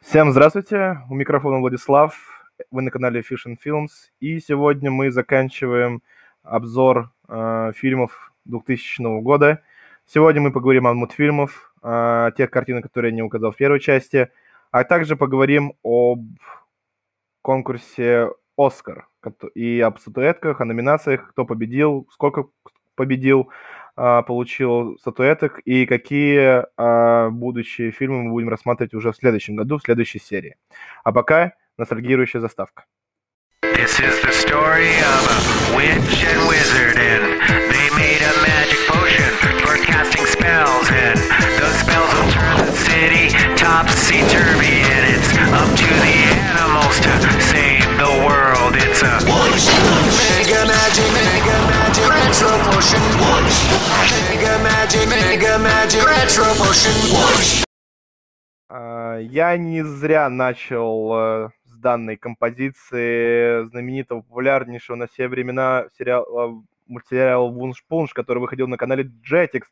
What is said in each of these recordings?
Всем здравствуйте, у микрофона Владислав, вы на канале Fish and Films, и сегодня мы заканчиваем обзор э, фильмов 2000 года. Сегодня мы поговорим о мультфильмах, о тех картинах, которые я не указал в первой части, а также поговорим об конкурсе «Оскар» и об статуэтках, о номинациях, кто победил, сколько победил, получил статуэток и какие а, будущие фильмы мы будем рассматривать уже в следующем году, в следующей серии. А пока ностальгирующая заставка. This is the story of a witch and wizard and they made a magic potion for casting spells and those spells will turn the city topsy-turvy and it's up to the animals to Я не зря начал э, с данной композиции знаменитого, популярнейшего на все времена сериала, мультсериала «Вунш-Пунш», который выходил на канале Jetix,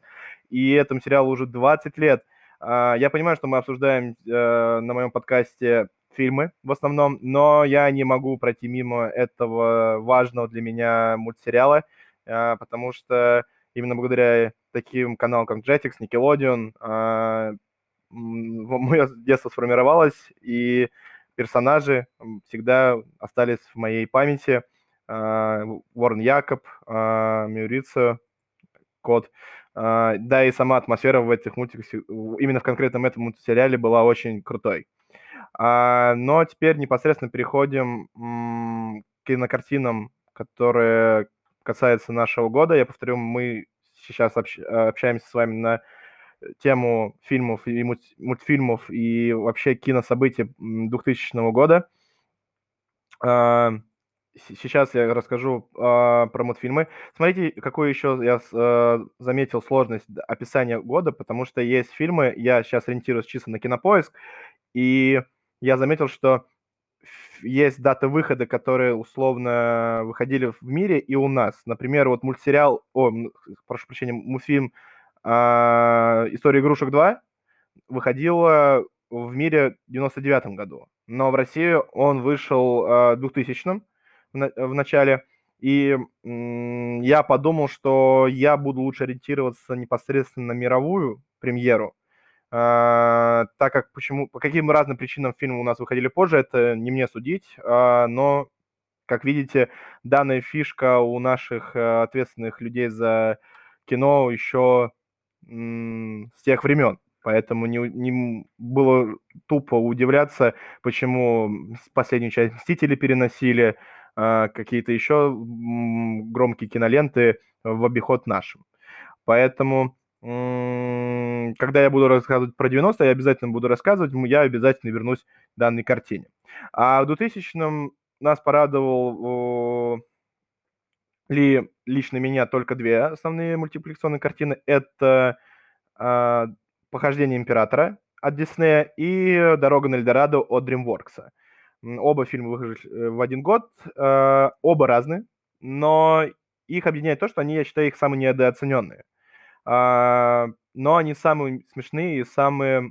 и этому сериалу уже 20 лет. А, я понимаю, что мы обсуждаем э, на моем подкасте фильмы в основном, но я не могу пройти мимо этого важного для меня мультсериала, а, потому что именно благодаря таким каналам, как Jetix, Nickelodeon, а, мое детство сформировалось, и персонажи всегда остались в моей памяти. Уоррен Якоб, Мюрицио, Кот. Да, и сама атмосфера в этих мультиках, именно в конкретном этом мультсериале была очень крутой. А, но теперь непосредственно переходим к кинокартинам, которые касаются нашего года. Я повторю, мы сейчас общ, общаемся с вами на тему фильмов и мультфильмов и вообще кинособытий 2000 года. А, сейчас я расскажу э, про мультфильмы. Смотрите, какую еще я э, заметил сложность описания года, потому что есть фильмы, я сейчас ориентируюсь чисто на кинопоиск, и я заметил, что есть даты выхода, которые условно выходили в мире и у нас. Например, вот мультсериал, о, прошу прощения, мультфильм э, «История игрушек 2» выходила в мире в 99 году, но в России он вышел э, в 2000 в начале, и м- я подумал, что я буду лучше ориентироваться непосредственно на мировую премьеру, так как почему, по каким разным причинам фильмы у нас выходили позже, это не мне судить, а, но, как видите, данная фишка у наших а, ответственных людей за кино еще с тех времен. Поэтому не, не было тупо удивляться, почему последнюю часть «Мстители» переносили, какие-то еще громкие киноленты в обиход нашим. Поэтому когда я буду рассказывать про 90 я обязательно буду рассказывать, я обязательно вернусь к данной картине. А в 2000-м нас порадовал ли лично меня только две основные мультипликационные картины. Это э, «Похождение императора» от Диснея и «Дорога на Эльдорадо» от DreamWorks. Оба фильма вышли э, в один год, э, оба разные, но их объединяет то, что они, я считаю, их самые недооцененные. А, но они самые смешные и самые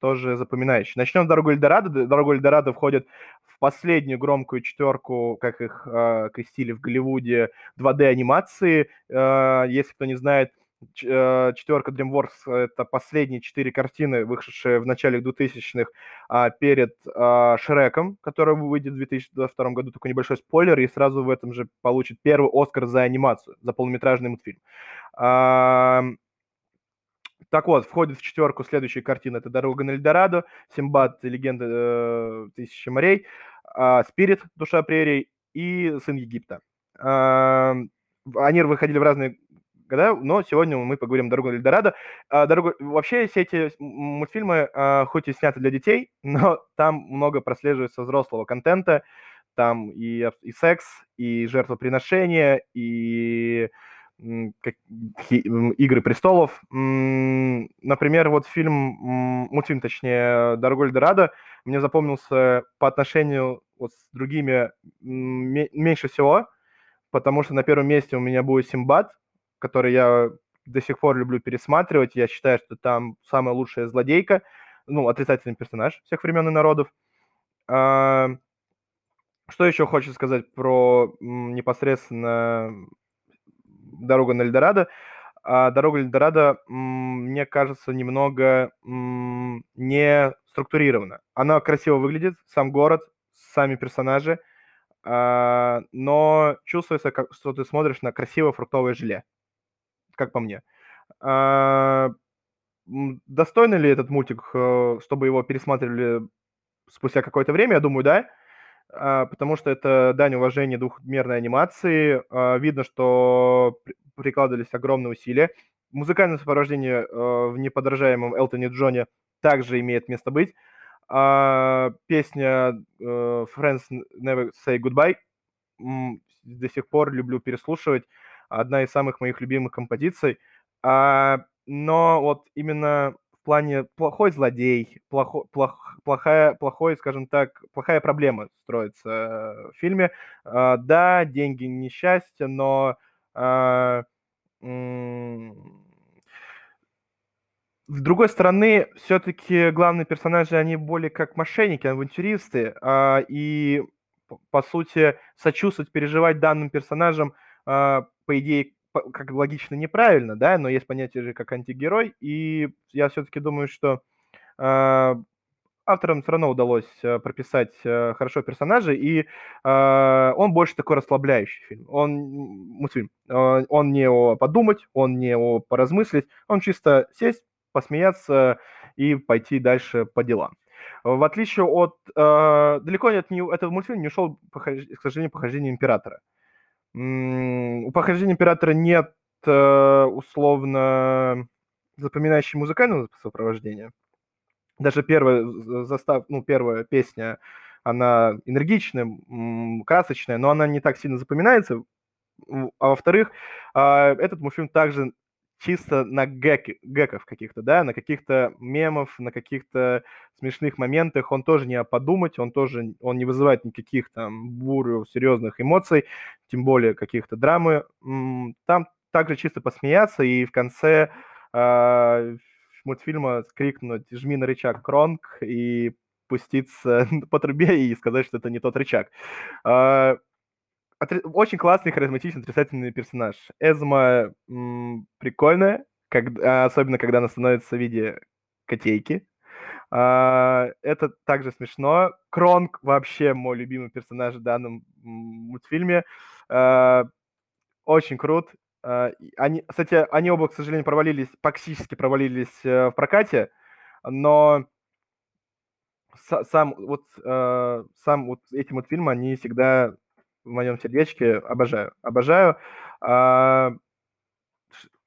тоже запоминающие. Начнем с «Дорогу Эльдорадо». «Дорогу Эльдорадо» входит в последнюю громкую четверку, как их э, крестили в Голливуде, 2D-анимации. Э, если кто не знает, четверка DreamWorks — это последние четыре картины, вышедшие в начале 2000-х а, перед а, Шреком, который выйдет в 2022 году. Такой небольшой спойлер, и сразу в этом же получит первый Оскар за анимацию, за полнометражный мультфильм. Так вот, входит в четверку следующие картины. Это «Дорога на Эльдорадо», «Симбад. Легенда э, тысячи морей», э, «Спирит. Душа прерий» и «Сын Египта». Э, они выходили в разные года, но сегодня мы поговорим «Дорогу Эльдорадо». А, дорогу... Вообще все эти мультфильмы, а, хоть и сняты для детей, но там много прослеживается взрослого контента, там и, и секс, и жертвоприношение, и как, Игры престолов. Например, вот фильм, мультфильм, точнее, «Дорогу Эльдорадо» мне запомнился по отношению вот с другими меньше всего, потому что на первом месте у меня будет Симбад, который я до сих пор люблю пересматривать. Я считаю, что там самая лучшая злодейка ну, отрицательный персонаж всех времен и народов. А, что еще хочется сказать про непосредственно «Дорогу на Эльдорадо»? А «Дорога Эльдорадо», мне кажется, немного не структурирована. Она красиво выглядит, сам город, сами персонажи, а, но чувствуется, что ты смотришь на красивое фруктовое желе, как по мне. А, достойно ли этот мультик, э, чтобы его пересматривали спустя какое-то время? Я думаю, да. А, потому что это дань уважения двухмерной анимации. Видно, что прикладывались огромные усилия. Музыкальное сопровождение э, в неподражаемом Элтоне Джоне также имеет место быть. Песня э, Friends Never Say Goodbye до сих пор люблю переслушивать. Одна из самых моих любимых композиций. А, но вот именно в плане плохой злодей, плохо, плох, плохая, плохой, скажем так, плохая проблема строится в фильме. А, да, деньги несчастье, но а, с другой стороны, все-таки главные персонажи, они более как мошенники, авантюристы, а, и, по сути, сочувствовать, переживать данным персонажам, по идее, как логично неправильно, да, но есть понятие же как антигерой, и я все-таки думаю, что а, авторам все равно удалось э, прописать э, хорошо персонажа, и э, он больше такой расслабляющий фильм. Он мультфильм. Он не о подумать, он не о поразмыслить, он чисто сесть, посмеяться и пойти дальше по делам. В отличие от... Э, далеко не, этот мультфильм не ушел, к сожалению, похождение Императора. У похождения Императора нет э, условно запоминающей музыкального сопровождения даже первая застав, ну, первая песня, она энергичная, красочная, но она не так сильно запоминается. А во-вторых, а, этот мультфильм также чисто на гэки, гэков каких-то, да, на каких-то мемов, на каких-то смешных моментах. Он тоже не подумать, он тоже, он не вызывает никаких там бурю серьезных эмоций, тем более каких-то драмы. Там также чисто посмеяться, и в конце э, мультфильма скрикнуть «жми на рычаг Кронг» и пуститься по трубе и сказать, что это не тот рычаг. Очень классный, харизматичный, отрицательный персонаж. Эзма м, прикольная, когда, особенно когда она становится в виде котейки. А, это также смешно. Кронг вообще мой любимый персонаж в данном мультфильме. А, очень крут. А, они, кстати, они оба, к сожалению, провалились, практически провалились э, в прокате, но сам вот э, сам вот эти мультфильмы, они всегда в моем сердечке обожаю, обожаю. А,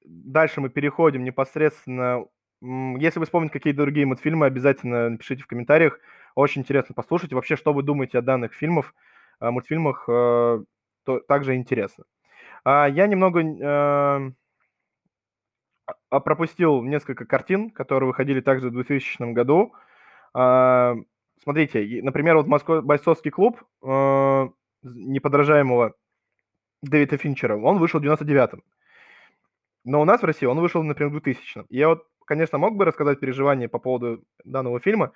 дальше мы переходим непосредственно. Если вы вспомните какие-то другие мультфильмы, обязательно напишите в комментариях. Очень интересно послушать. Вообще, что вы думаете о данных фильмах, мультфильмах, э, то также интересно. А, я немного а, пропустил несколько картин, которые выходили также в 2000 году. А, смотрите, например, вот Москва, бойцовский клуб э, неподражаемого Дэвида Финчера, он вышел в 99-м. Но у нас в России он вышел, например, в 2000-м. Я вот, конечно, мог бы рассказать переживания по поводу данного фильма,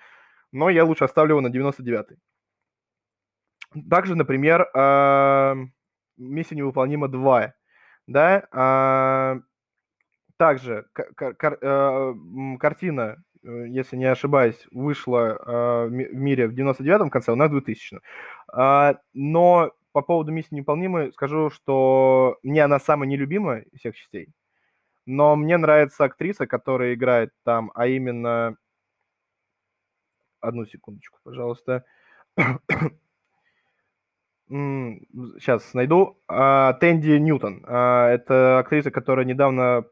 но я лучше оставлю его на 99-й. Также, например, эм, миссия невыполнима 2. Да? А, также э, картина, э, если не ошибаюсь, вышла э, в мире в 99-м конце, у нас в 2000 а, Но по поводу миссии невыполнимой скажу, что мне она самая нелюбимая из всех частей. Но мне нравится актриса, которая играет там, а именно... Одну секундочку, пожалуйста. Сейчас найду. А, Тэнди Ньютон. А, это актриса, которая недавно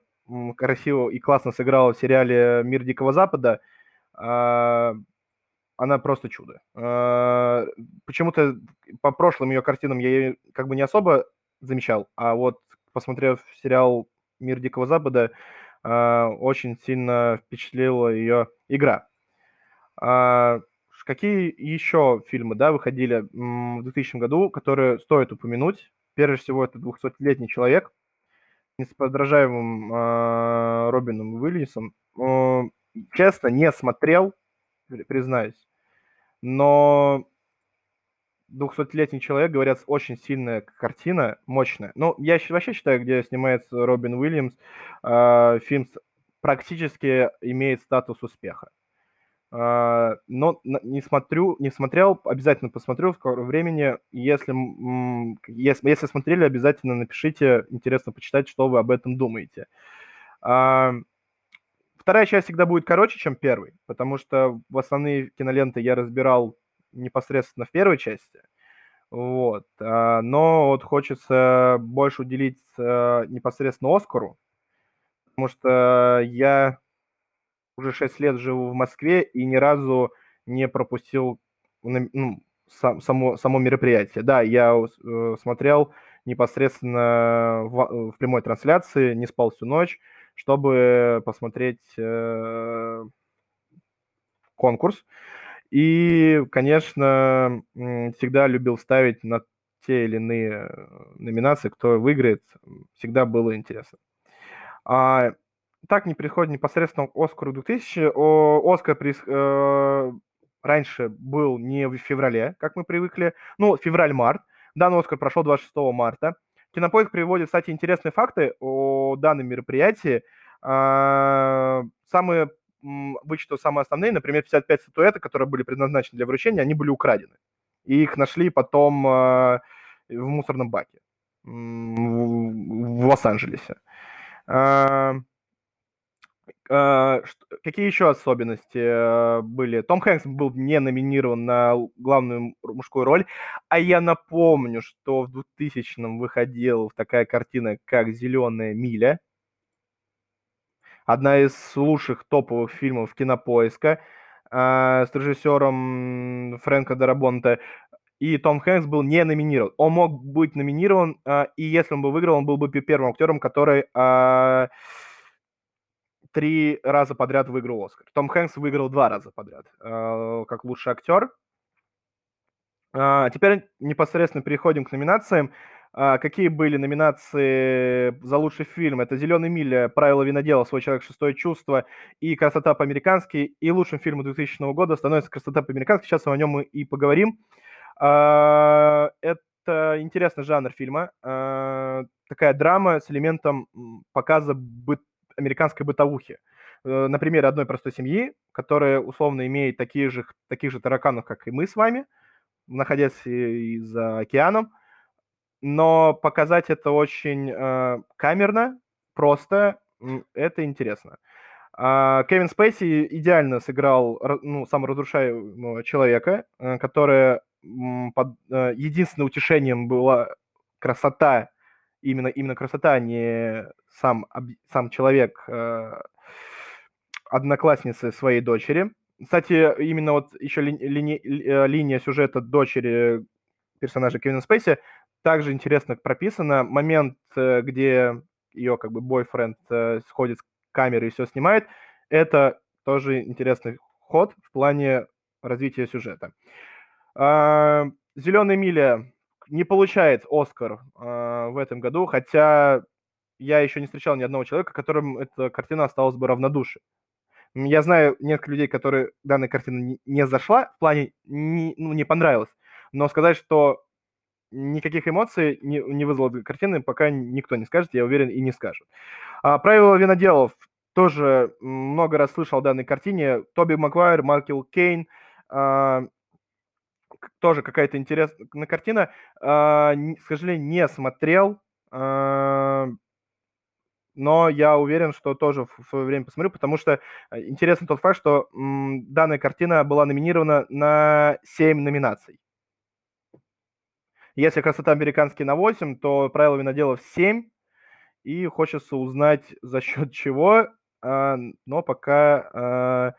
красиво и классно сыграла в сериале «Мир Дикого Запада». А, она просто чудо. Почему-то по прошлым ее картинам я ее как бы не особо замечал, а вот посмотрев сериал «Мир Дикого Запада», очень сильно впечатлила ее игра. Какие еще фильмы, да, выходили в 2000 году, которые стоит упомянуть? Прежде всего, это «200-летний человек» с подражаемым Робином Уильямсом. Честно, не смотрел, признаюсь. Но «200-летний человек», говорят, очень сильная картина, мощная. Ну, я вообще считаю, где снимается Робин Уильямс, э, фильм практически имеет статус успеха. Э, но не смотрю, не смотрел, обязательно посмотрю в скором времени. Если, если, если смотрели, обязательно напишите, интересно почитать, что вы об этом думаете. Э, вторая часть всегда будет короче, чем первый, потому что в основные киноленты я разбирал непосредственно в первой части. Вот. А, но вот хочется больше уделить э, непосредственно Оскару, потому что я уже 6 лет живу в Москве и ни разу не пропустил ну, сам, само, само мероприятие. Да, я э, смотрел непосредственно в, в прямой трансляции, не спал всю ночь, чтобы посмотреть э, конкурс. И, конечно, всегда любил ставить на те или иные номинации, кто выиграет, всегда было интересно. А, так не приходит непосредственно к Оскару 2000. О, Оскар при, э, раньше был не в феврале, как мы привыкли, ну, февраль-март. Данный Оскар прошел 26 марта. Кинопоиск приводит, кстати, интересные факты о данном мероприятии. А, самые вычитал самые основные, например, 55 статуэток, которые были предназначены для вручения, они были украдены. И их нашли потом э, в мусорном баке в Лос-Анджелесе. Э, э, какие еще особенности были? Том Хэнкс был не номинирован на главную мужскую роль, а я напомню, что в 2000-м выходила такая картина, как «Зеленая миля», одна из лучших топовых фильмов кинопоиска э, с режиссером Фрэнко Дарабонте. И Том Хэнкс был не номинирован. Он мог быть номинирован, э, и если он бы выиграл, он был бы первым актером, который э, три раза подряд выиграл Оскар. Том Хэнкс выиграл два раза подряд э, как лучший актер. Uh, теперь непосредственно переходим к номинациям. А, какие были номинации за лучший фильм? Это «Зеленый миля», «Правила винодела», «Свой человек. Шестое чувство» и «Красота по-американски». И лучшим фильмом 2000 года становится «Красота по-американски». Сейчас о нем мы и поговорим. А, это интересный жанр фильма. А, такая драма с элементом показа быт... американской бытовухи. Э, на примере одной простой семьи, которая условно имеет такие же, таких же тараканов, как и мы с вами, находясь за океаном – но показать это очень э, камерно, просто, это интересно. А, Кевин Спейси идеально сыграл ну, саморазрушаемого человека, э, который под, э, единственным утешением была красота, именно, именно красота, а не сам, сам человек, э, одноклассницы своей дочери. Кстати, именно вот еще ли, ли, э, линия сюжета дочери персонажа Кевина Спейси также интересно прописано. Момент, э, где ее как бы бойфренд сходит с камеры и все снимает, это тоже интересный ход в плане развития сюжета. А, Зеленая миля не получает Оскар а, в этом году, хотя я еще не встречал ни одного человека, которым эта картина осталась бы равнодушной. Я знаю несколько людей, которые данная картина не зашла, в плане не, ну, не понравилась. Но сказать, что никаких эмоций не, не вызвала картины, пока никто не скажет, я уверен, и не скажет. А, правила виноделов тоже много раз слышал о данной картине. Тоби Маквайр, Майкл Кейн, а, тоже какая-то интересная картина. А, к сожалению, не смотрел, а, но я уверен, что тоже в свое время посмотрю, потому что э, интересен тот факт, что данная картина была номинирована на 7 номинаций. Если красота американский на 8, то правила виноделов 7. И хочется узнать, за счет чего. А, но пока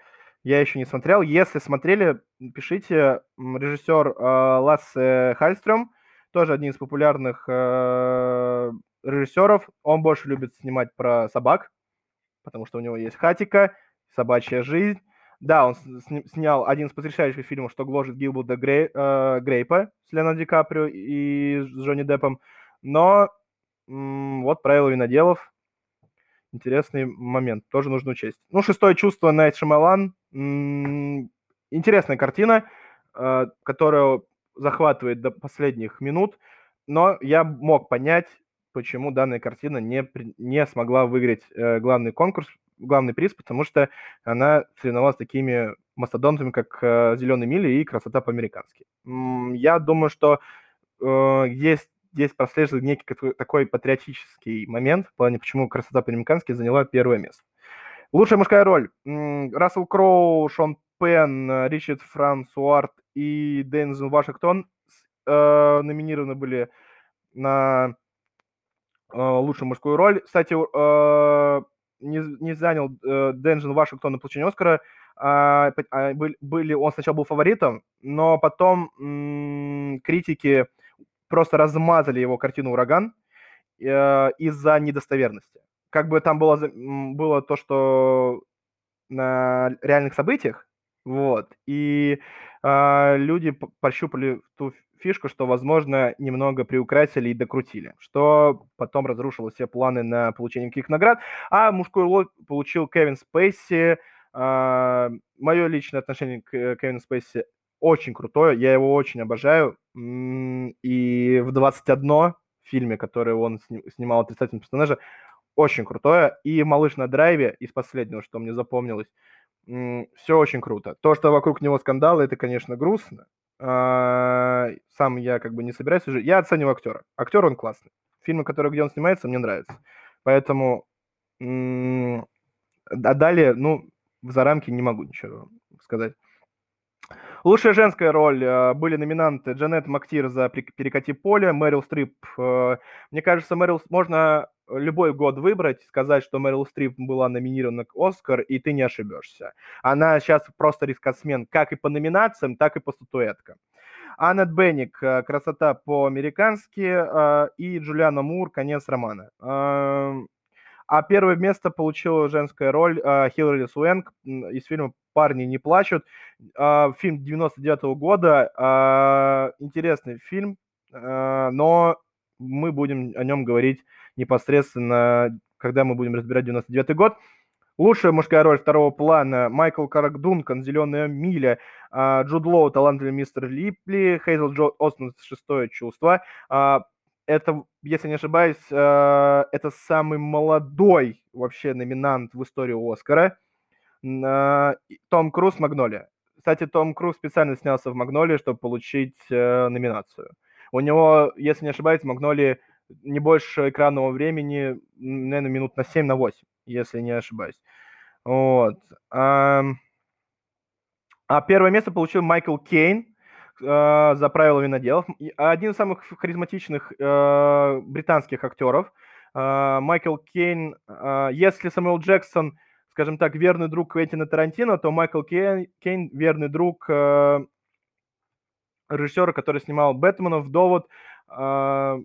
я еще не смотрел. Если смотрели, пишите. Режиссер а, Лассе Хальстрем, тоже один из популярных режиссеров. Он больше любит снимать про собак, потому что у него есть хатика, собачья жизнь. Да, он снял один из потрясающих фильмов, что гложет Гилбуда Грей, э, Грейпа с Леонардо Ди Каприо и с Джонни Деппом. Но м- вот правила виноделов. Интересный момент, тоже нужно учесть. Ну, шестое чувство Найт Шамалан. Интересная картина, э, которая захватывает до последних минут, но я мог понять, почему данная картина не, не смогла выиграть э, главный конкурс, главный приз, потому что она соревновалась с такими мастодонтами, как э, «Зеленый мили» и «Красота по-американски». Я думаю, что есть здесь прослеживает некий такой патриотический момент в плане, почему «Красота по-американски» заняла первое место. Лучшая мужская роль. Рассел Кроу, Шон Пен, Ричард Франсуарт и Дензел Вашингтон э, номинированы были на э, лучшую мужскую роль. Кстати, э, не, не занял э, Денджин Вашингтон на получение Оскара. А, а, были, он сначала был фаворитом, но потом м- критики просто размазали его картину «Ураган» э, из-за недостоверности. Как бы там было, было то, что на реальных событиях, вот, и э, люди пощупали ту фишку, что, возможно, немного приукрасили и докрутили, что потом разрушило все планы на получение каких наград. А мужской лот получил Кевин Спейси. А, мое личное отношение к э, Кевину Спейси очень крутое, я его очень обожаю. И в 21 фильме, который он снимал отрицательного персонажа, очень крутое. И «Малыш на драйве» из последнего, что мне запомнилось, все очень круто. То, что вокруг него скандалы, это, конечно, грустно, а, сам я как бы не собираюсь уже. Я оцениваю актера. Актер он классный. Фильмы, которые, где он снимается, мне нравятся. Поэтому... А далее, ну, за рамки не могу ничего сказать. Лучшая женская роль. А, были номинанты Джанет Мактир за «Перекати поле», Мэрил Стрип. Э, мне кажется, Мэрил можно любой год выбрать, сказать, что Мэрил Стрип была номинирована к Оскар, и ты не ошибешься. Она сейчас просто рискосмен как и по номинациям, так и по статуэткам. Аннет Бенник «Красота по-американски» э, и Джулиана Мур «Конец романа». А первое место получила женская роль э, Хиллари Суэнг из фильма «Парни не плачут». Э, фильм 99 -го года. Интересный фильм, но мы будем о нем говорить непосредственно, когда мы будем разбирать 99 год. Лучшая мужская роль второго плана Майкл Карак Дункан, «Зеленая миля», а, Джуд Лоу, талантливый мистер Липли, Хейзел Джо Остин, «Шестое чувство». Это, если не ошибаюсь, а, это самый молодой вообще номинант в истории Оскара. Том Круз «Магнолия». Кстати, Том Круз специально снялся в «Магнолии», чтобы получить э, номинацию. У него, если не ошибаюсь, в «Магнолии» не больше экранного времени, наверное, минут на 7, на 8, если не ошибаюсь. Вот. А первое место получил Майкл Кейн э, за правила виноделов. Один из самых харизматичных э, британских актеров. Э, Майкл Кейн, э, если Самуэл Джексон, скажем так, верный друг Квентина Тарантино, то Майкл Кейн, Кейн верный друг э, режиссера, который снимал «Бэтменов», «Довод», э, Э,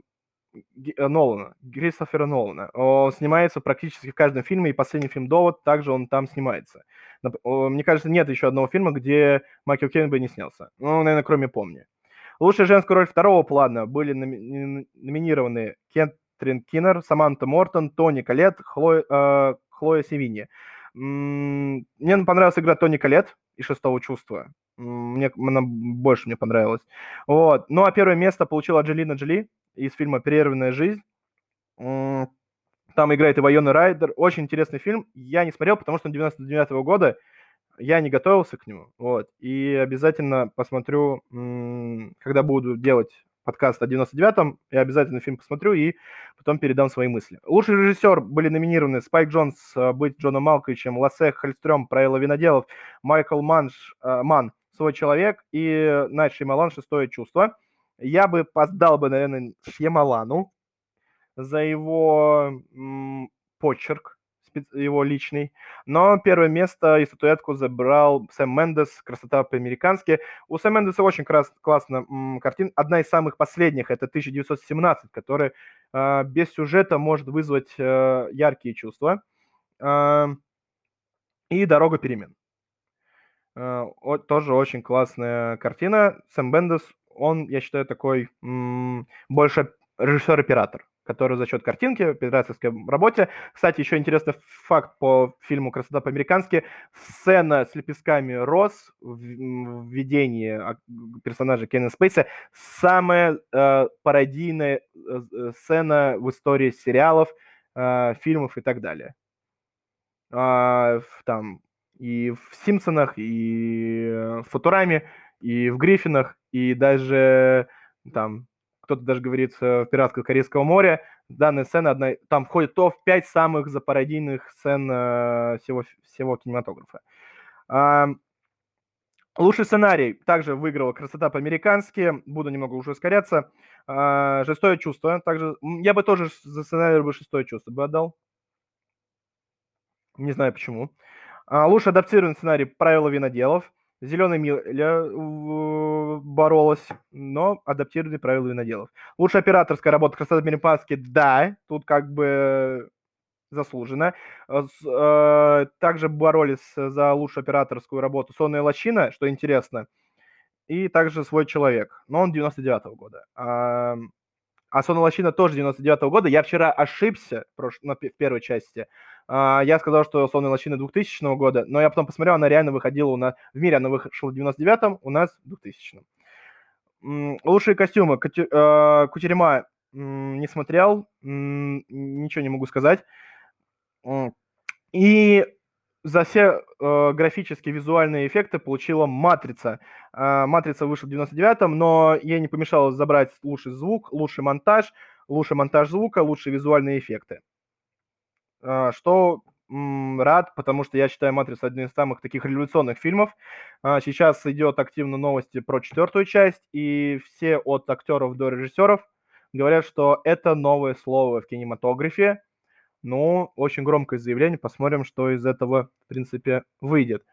Нолана, Кристофера Нолана. Он снимается практически в каждом фильме, и последний фильм «Довод» также он там снимается. Мне кажется, нет еще одного фильма, где Майкл Кейн бы не снялся. Ну, наверное, кроме «Помни». Лучшая женская роль второго плана были номи- номинированы Кентрин Киннер, Саманта Мортон, Тони Калет, Хлоя, э, Хлоя Севинья. Мне понравилась игра Тони Калет и «Шестого чувства». Мне, она больше мне понравилась. Вот. Ну, а первое место получила Анджелина Джоли из фильма «Прерванная жизнь». Там играет и Вайона Райдер. Очень интересный фильм. Я не смотрел, потому что он 99 -го года. Я не готовился к нему. Вот. И обязательно посмотрю, когда буду делать подкаст о 99-м. Я обязательно фильм посмотрю и потом передам свои мысли. Лучший режиссер были номинированы Спайк Джонс э, «Быть Джоном Малковичем», Лассе Хальстрём «Правила виноделов», Майкл Манш, э, Ман «Свой человек» и Найт Шеймалан «Шестое чувство». Я бы поздал бы, наверное, Шьямалану за его м, почерк, его личный. Но первое место и статуэтку забрал Сэм Мендес «Красота по-американски». У Сэм Мендеса очень крас- классно м, картин. Одна из самых последних – это 1917, которая э, без сюжета может вызвать э, яркие чувства. Э, и «Дорога перемен». Э, тоже очень классная картина. Сэм Бендес он, я считаю, такой больше режиссер-оператор, который за счет картинки, пиратской работе. Кстати, еще интересный факт по фильму «Красота по-американски». Сцена с лепестками роз в видении персонажа Кена Спейса самая э, пародийная э, сцена в истории сериалов, э, фильмов и так далее. Э, там и в «Симпсонах», и в «Футураме», и в «Гриффинах», и даже там кто-то даже говорит в «Пиратсках Корейского моря». Данная сцена одна, там входит топ-5 самых запародийных сцен э, всего, всего кинематографа. А, лучший сценарий также выиграл «Красота по-американски». Буду немного уже ускоряться. А, «Шестое чувство». Также я бы тоже за сценарий бы «Шестое чувство» бы отдал. Не знаю почему. А, лучший адаптированный сценарий «Правила виноделов». Зеленая миля боролась, но адаптировали правила виноделов. Лучшая операторская работа Красота Мерипаски, да, тут как бы заслуженно. Э, также боролись за лучшую операторскую работу Сонная лощина, что интересно, и также «Свой человек», но он 99-го года. А Сонная лощина тоже 99-го года. Я вчера ошибся в первой части. А, я сказал, что «Сонная лощина» 2000 года, но я потом посмотрел, она реально выходила у нас... В мире она вышла в 99-м, у нас в 2000-м. Лучшие костюмы. А, Кутерема не смотрел, ничего не могу сказать. И за все э, графические визуальные эффекты получила «Матрица». Э, «Матрица» вышла в 99-м, но ей не помешало забрать лучший звук, лучший монтаж, лучший монтаж звука, лучшие визуальные эффекты. А, что рад, потому что я считаю «Матрицу» одним из самых таких революционных фильмов. А, сейчас идет активно новости про четвертую часть, и все от актеров до режиссеров говорят, что это новое слово в кинематографе. Ну, очень громкое заявление, посмотрим, что из этого, в принципе, выйдет.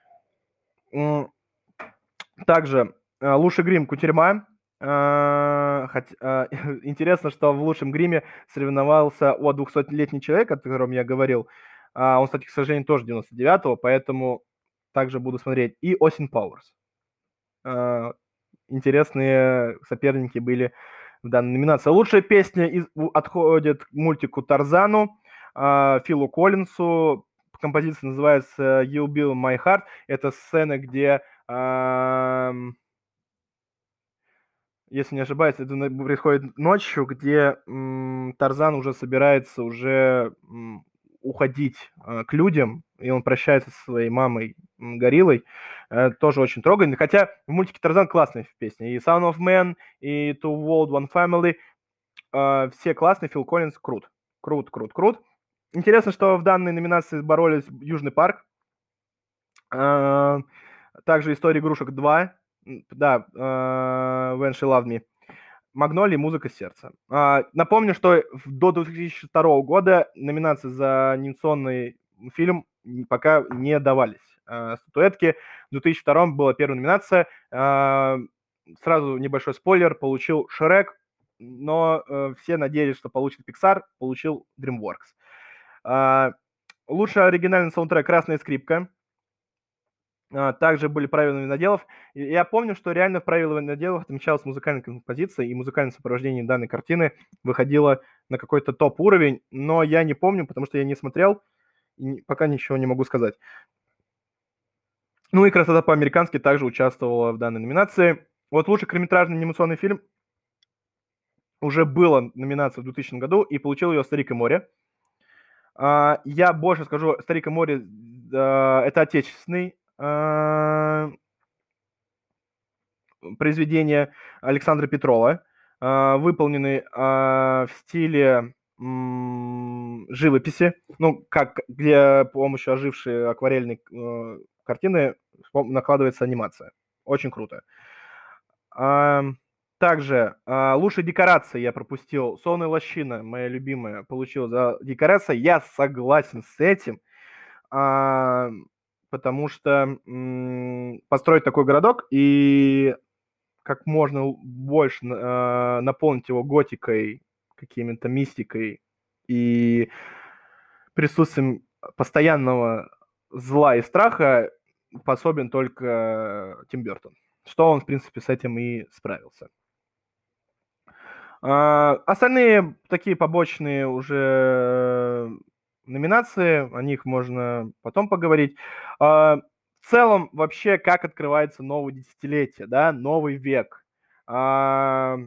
Также а, лучший грим Кутерьма. А, хоть, а, интересно, что в лучшем гриме соревновался о 200-летний человек, о котором я говорил. А, он, кстати, к сожалению, тоже 99-го, поэтому также буду смотреть. И Осин Пауэрс. Интересные соперники были в данной номинации. Лучшая песня из, отходит к мультику Тарзану, Филу Коллинсу. Композиция называется You Build My Heart. Это сцена, где если не ошибаюсь, это происходит ночью, где м, Тарзан уже собирается уже м, уходить э, к людям, и он прощается со своей мамой м, Гориллой. Э, тоже очень трогательно. Хотя в мультике Тарзан классные песни. И Sound of Man, и Two World, One Family. Э, все классные. Фил Коллинз крут. Крут, крут, крут. Интересно, что в данной номинации боролись Южный парк. Э, также История игрушек 2 да, uh, When She Loved Me. Магнолии «Музыка сердца». Uh, напомню, что до 2002 года номинации за анимационный фильм пока не давались. Uh, статуэтки. В 2002 была первая номинация. Uh, сразу небольшой спойлер. Получил Шрек, но uh, все надеялись, что получит Pixar. Получил DreamWorks. Лучший оригинальный саундтрек «Красная скрипка». А, также были правила виноделов. я помню, что реально в правилах виноделов отмечалась музыкальная композиция, и музыкальное сопровождение данной картины выходило на какой-то топ-уровень, но я не помню, потому что я не смотрел, и пока ничего не могу сказать. Ну и «Красота по-американски» также участвовала в данной номинации. Вот лучший короткометражный анимационный фильм уже была номинация в 2000 году, и получил ее «Старик и море». А, я больше скажу, «Старик и море» — это отечественный произведения Александра Петрова, а, выполнены а, в стиле живописи, ну, как где с помощью ожившей акварельной э, картины накладывается анимация. Очень круто. Также лучшие декорации я пропустил. Сонная лощина, моя любимая, получила за декорация. Я согласен с этим потому что построить такой городок и как можно больше э, наполнить его готикой, какими-то мистикой и присутствием постоянного зла и страха способен только Тим Бертон. Что он, в принципе, с этим и справился. А, остальные такие побочные уже номинации, о них можно потом поговорить. А, в целом, вообще, как открывается новое десятилетие, да, новый век. А,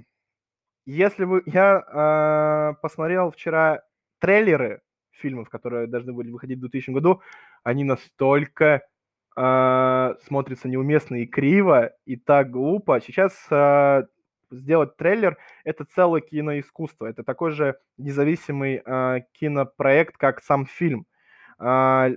если вы... Я а, посмотрел вчера трейлеры фильмов, которые должны были выходить в 2000 году, они настолько смотрятся неуместно и криво, и так глупо. Сейчас сделать трейлер — это целое киноискусство. Это такой же независимый э, кинопроект, как сам фильм. Э,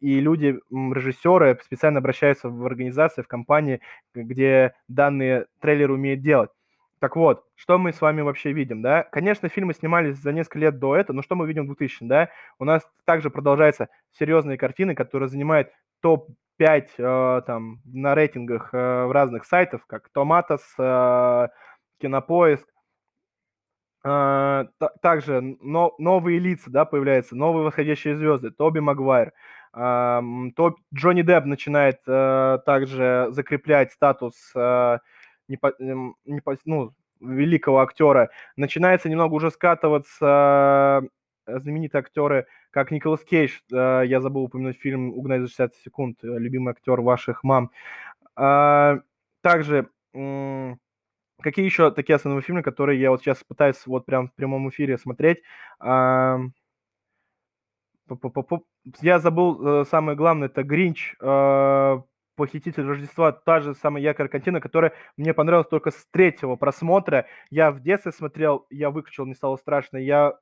и люди, режиссеры специально обращаются в организации, в компании, где данные трейлеры умеют делать. Так вот, что мы с вами вообще видим, да? Конечно, фильмы снимались за несколько лет до этого, но что мы видим в 2000, да? У нас также продолжаются серьезные картины, которые занимают топ-5 э, там на рейтингах э, в разных сайтах, как Томатос, э, Кинопоиск. Также но, новые лица, да, появляются, новые восходящие звезды, Тоби Магуайр. Э, то, Джонни Депп начинает также закреплять статус э, не по, ну, великого актера, начинается немного уже скатываться знаменитые актеры, как Николас Кейдж, э, я забыл упомянуть фильм «Угнать за 60 секунд», э, любимый актер ваших мам. А, также, какие еще такие основные фильмы, которые я вот сейчас пытаюсь вот прям в прямом эфире смотреть? А, я забыл самое главное, это «Гринч», «Похититель Рождества» та же самая якорь картина, которая мне понравилась только с третьего просмотра. Я в детстве смотрел, я выключил, не стало страшно. Я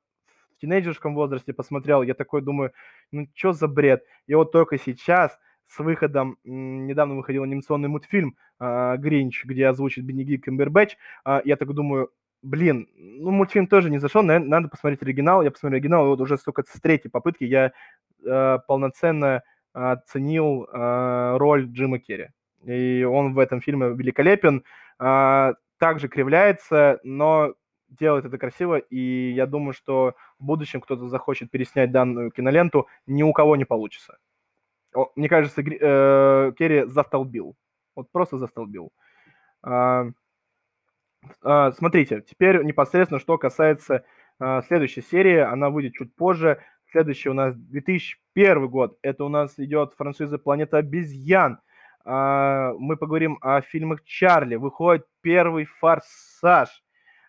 тинейджерском возрасте посмотрел, я такой думаю, ну что за бред? И вот только сейчас с выходом, недавно выходил анимационный мультфильм э, «Гринч», где озвучит Бенедикт Камбербэтч, э, я так думаю, блин, ну мультфильм тоже не зашел, наверное, надо посмотреть оригинал. Я посмотрел оригинал, и вот уже столько с третьей попытки я э, полноценно оценил э, роль Джима Керри. И он в этом фильме великолепен. Э, также кривляется, но делает это красиво, и я думаю, что в будущем кто-то захочет переснять данную киноленту, ни у кого не получится. Мне кажется, э, Керри застолбил. Вот просто застолбил. А, а, смотрите, теперь непосредственно, что касается а, следующей серии, она выйдет чуть позже. Следующий у нас 2001 год. Это у нас идет франшиза «Планета обезьян». А, мы поговорим о фильмах Чарли. Выходит первый «Форсаж».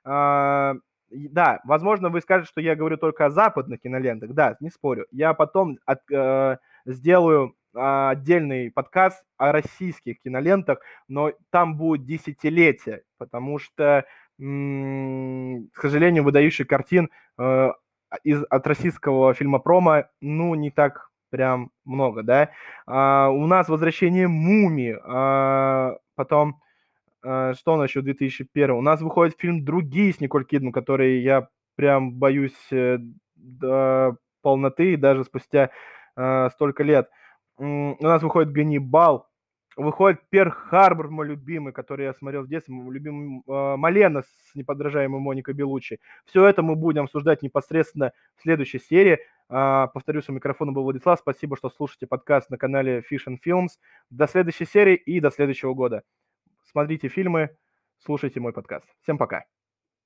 А, да, возможно, вы скажете, что я говорю только о западных кинолентах. Да, не спорю. Я потом от, э, сделаю отдельный подкаст о российских кинолентах, но там будет десятилетие, потому что, к сожалению, выдающих картин э, из, от российского фильма промо, ну, не так прям много, да. А, у нас «Возвращение мумии», а, потом, а, что насчет 2001 У нас выходит фильм «Другие» с Николь Кидман, который я прям боюсь э, до полноты, даже спустя а, столько лет. У нас выходит «Ганнибал», Выходит Перл-Харбор, мой любимый, который я смотрел в детстве, мой любимый э, Малена с неподражаемой Моникой Белучи. Все это мы будем обсуждать непосредственно в следующей серии. Э, повторюсь, у микрофона был Владислав. Спасибо, что слушаете подкаст на канале Fish and Films. До следующей серии и до следующего года. Смотрите фильмы, слушайте мой подкаст. Всем пока.